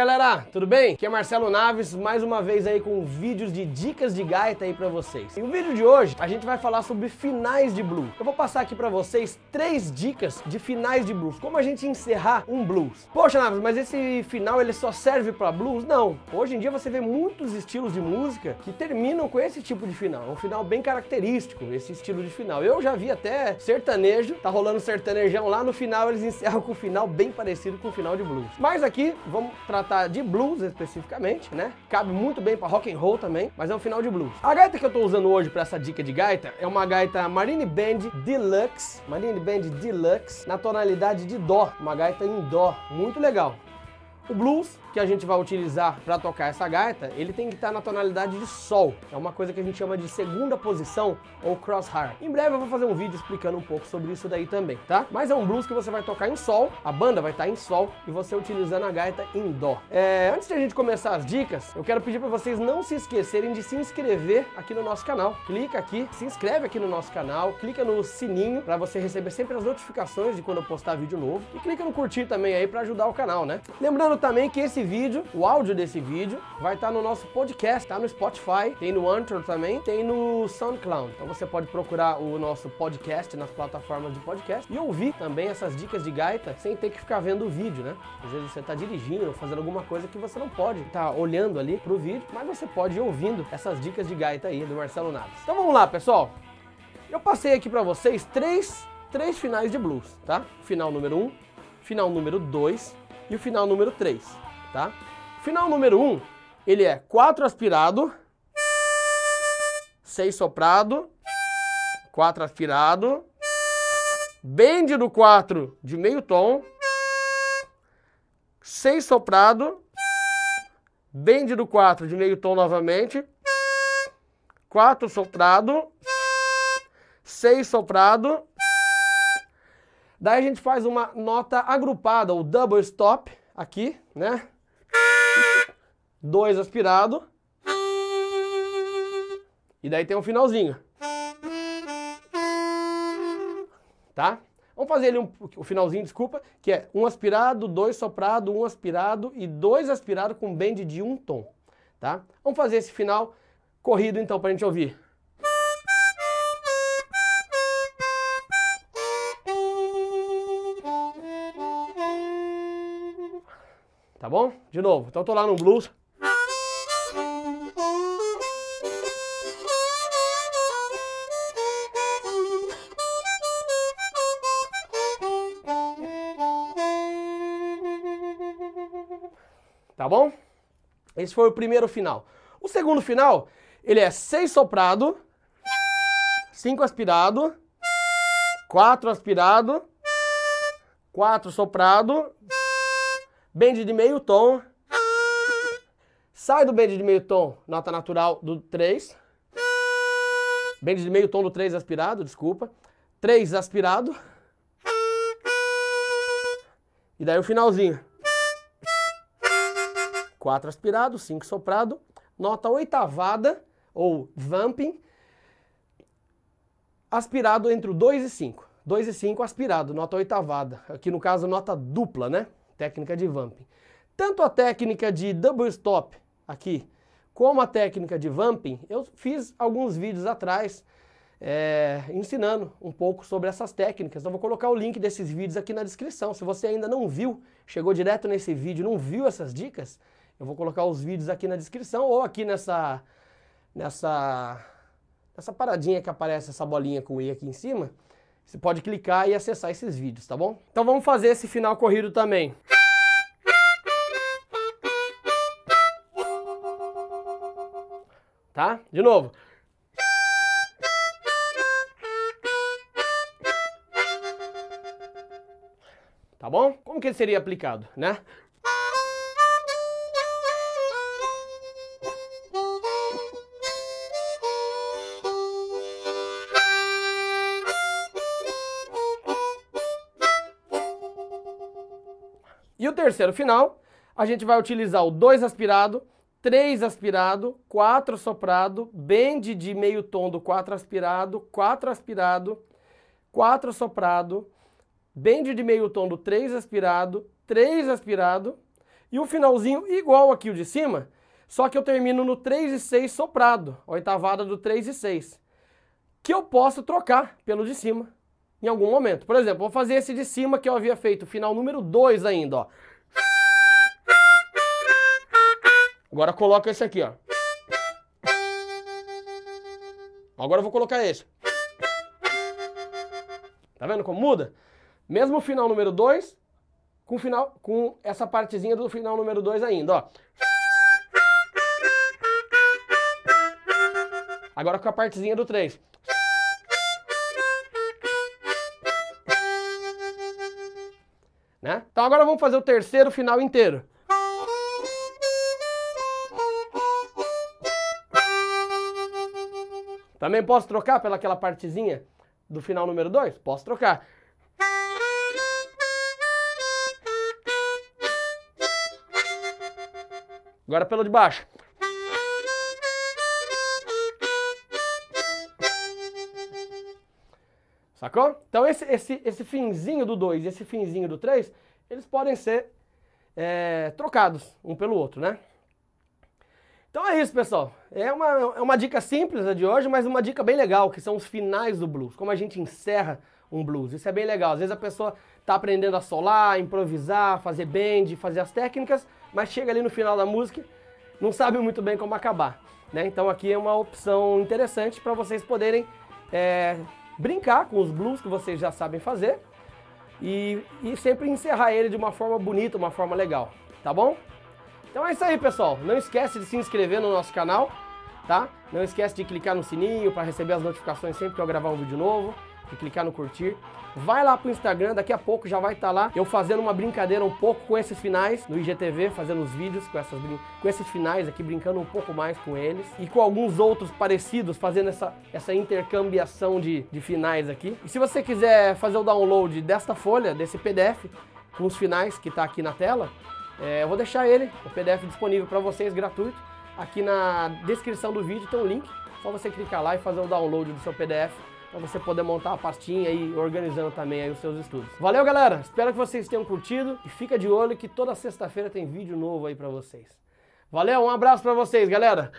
galera, tudo bem? Aqui é Marcelo Naves, mais uma vez aí com vídeos de dicas de gaita aí pra vocês. E o vídeo de hoje a gente vai falar sobre finais de blues. Eu vou passar aqui pra vocês três dicas de finais de blues, como a gente encerrar um blues. Poxa Naves, mas esse final ele só serve pra blues? Não. Hoje em dia você vê muitos estilos de música que terminam com esse tipo de final. É um final bem característico, esse estilo de final. Eu já vi até sertanejo, tá rolando sertanejão lá no final, eles encerram com um final bem parecido com o final de blues. Mas aqui vamos tratar de blues especificamente, né? Cabe muito bem para rock and roll também, mas é um final de blues. A gaita que eu tô usando hoje para essa dica de gaita é uma gaita Marine Band Deluxe, Marine Band Deluxe, na tonalidade de dó, uma gaita em dó, muito legal. O blues que a gente vai utilizar para tocar essa gaita, ele tem que estar na tonalidade de sol. É uma coisa que a gente chama de segunda posição ou crosshair. Em breve eu vou fazer um vídeo explicando um pouco sobre isso daí também, tá? Mas é um blues que você vai tocar em sol, a banda vai estar em sol e você utilizando a gaita em dó. É, antes de a gente começar as dicas, eu quero pedir para vocês não se esquecerem de se inscrever aqui no nosso canal. Clica aqui, se inscreve aqui no nosso canal, clica no sininho para você receber sempre as notificações de quando eu postar vídeo novo e clica no curtir também aí para ajudar o canal, né? Lembrando também que esse vídeo, o áudio desse vídeo, vai estar no nosso podcast, tá no Spotify, tem no Anchor também, tem no SoundCloud. Então você pode procurar o nosso podcast nas plataformas de podcast e ouvir também essas dicas de gaita sem ter que ficar vendo o vídeo, né? Às vezes você está dirigindo ou fazendo alguma coisa que você não pode estar tá olhando ali pro vídeo, mas você pode ir ouvindo essas dicas de gaita aí do Marcelo Naves. Então vamos lá, pessoal. Eu passei aqui para vocês três, três finais de blues, tá? Final número um, final número dois e o final número três tá? Final número 1, um, ele é 4 aspirado, 6 soprado, 4 aspirado, bend do 4 de meio tom, 6 soprado, bend do 4 de meio tom novamente, 4 soprado, 6 soprado, daí a gente faz uma nota agrupada, o double stop, aqui, né? dois aspirado. E daí tem um finalzinho. Tá? Vamos fazer ali um, o finalzinho, desculpa, que é um aspirado, dois soprado, um aspirado e dois aspirado com bend de um tom. Tá? Vamos fazer esse final corrido então para a gente ouvir. Tá bom? De novo. Então eu tô lá no blues. Tá bom? Esse foi o primeiro final. O segundo final, ele é 6 soprado, 5 aspirado, 4 aspirado, 4 soprado, bend de meio tom, sai do bend de meio tom, nota natural do 3, bend de meio tom do 3 aspirado, desculpa, 3 aspirado, e daí o finalzinho. 4 aspirado, 5 soprado, nota oitavada ou vamping, aspirado entre o 2 e 5. 2 e 5 aspirado, nota oitavada. Aqui no caso, nota dupla, né? Técnica de vamping. Tanto a técnica de double stop aqui, como a técnica de vamping, eu fiz alguns vídeos atrás é, ensinando um pouco sobre essas técnicas. Eu vou colocar o link desses vídeos aqui na descrição. Se você ainda não viu, chegou direto nesse vídeo, não viu essas dicas, eu vou colocar os vídeos aqui na descrição ou aqui nessa, nessa, nessa paradinha que aparece essa bolinha com i aqui em cima. Você pode clicar e acessar esses vídeos, tá bom? Então vamos fazer esse final corrido também. Tá? De novo. Tá bom? Como que ele seria aplicado, né? E o terceiro final, a gente vai utilizar o 2 aspirado, 3 aspirado, 4 soprado, bend de meio tom do 4 aspirado, 4 aspirado, 4 soprado, bend de meio tom do 3 aspirado, 3 aspirado E o finalzinho igual aqui o de cima, só que eu termino no 3 e 6 soprado, oitavada do 3 e 6, que eu posso trocar pelo de cima em algum momento. Por exemplo, vou fazer esse de cima que eu havia feito, final número 2 ainda, ó. Agora coloca esse aqui, ó. Agora eu vou colocar esse. Tá vendo como muda? Mesmo final número 2, com, final, com essa partezinha do final número 2 ainda, ó. Agora com a partezinha do 3. Né? Então agora vamos fazer o terceiro final inteiro. Também posso trocar pelaquela partezinha do final número 2? Posso trocar. Agora pelo de baixo. Sacou? Então esse, esse, esse finzinho do 2 e esse finzinho do 3, eles podem ser é, trocados um pelo outro, né? Então é isso, pessoal. É uma, é uma dica simples a de hoje, mas uma dica bem legal, que são os finais do blues. Como a gente encerra um blues. Isso é bem legal. Às vezes a pessoa está aprendendo a solar, improvisar, fazer bend, fazer as técnicas, mas chega ali no final da música, não sabe muito bem como acabar. Né? Então aqui é uma opção interessante para vocês poderem é, brincar com os blues que vocês já sabem fazer e, e sempre encerrar ele de uma forma bonita, uma forma legal. Tá bom? Então é isso aí, pessoal. Não esquece de se inscrever no nosso canal, tá? Não esquece de clicar no sininho para receber as notificações sempre que eu gravar um vídeo novo, de clicar no curtir. Vai lá pro Instagram, daqui a pouco já vai estar tá lá eu fazendo uma brincadeira um pouco com esses finais no IGTV, fazendo os vídeos com, essas, com esses finais aqui, brincando um pouco mais com eles. E com alguns outros parecidos, fazendo essa, essa intercambiação de, de finais aqui. E se você quiser fazer o download desta folha, desse PDF, com os finais que está aqui na tela, é, eu vou deixar ele, o PDF disponível para vocês gratuito. Aqui na descrição do vídeo tem um link, só você clicar lá e fazer o download do seu PDF para você poder montar a pastinha e organizando também aí os seus estudos. Valeu, galera! Espero que vocês tenham curtido e fica de olho que toda sexta-feira tem vídeo novo aí para vocês. Valeu, um abraço para vocês, galera!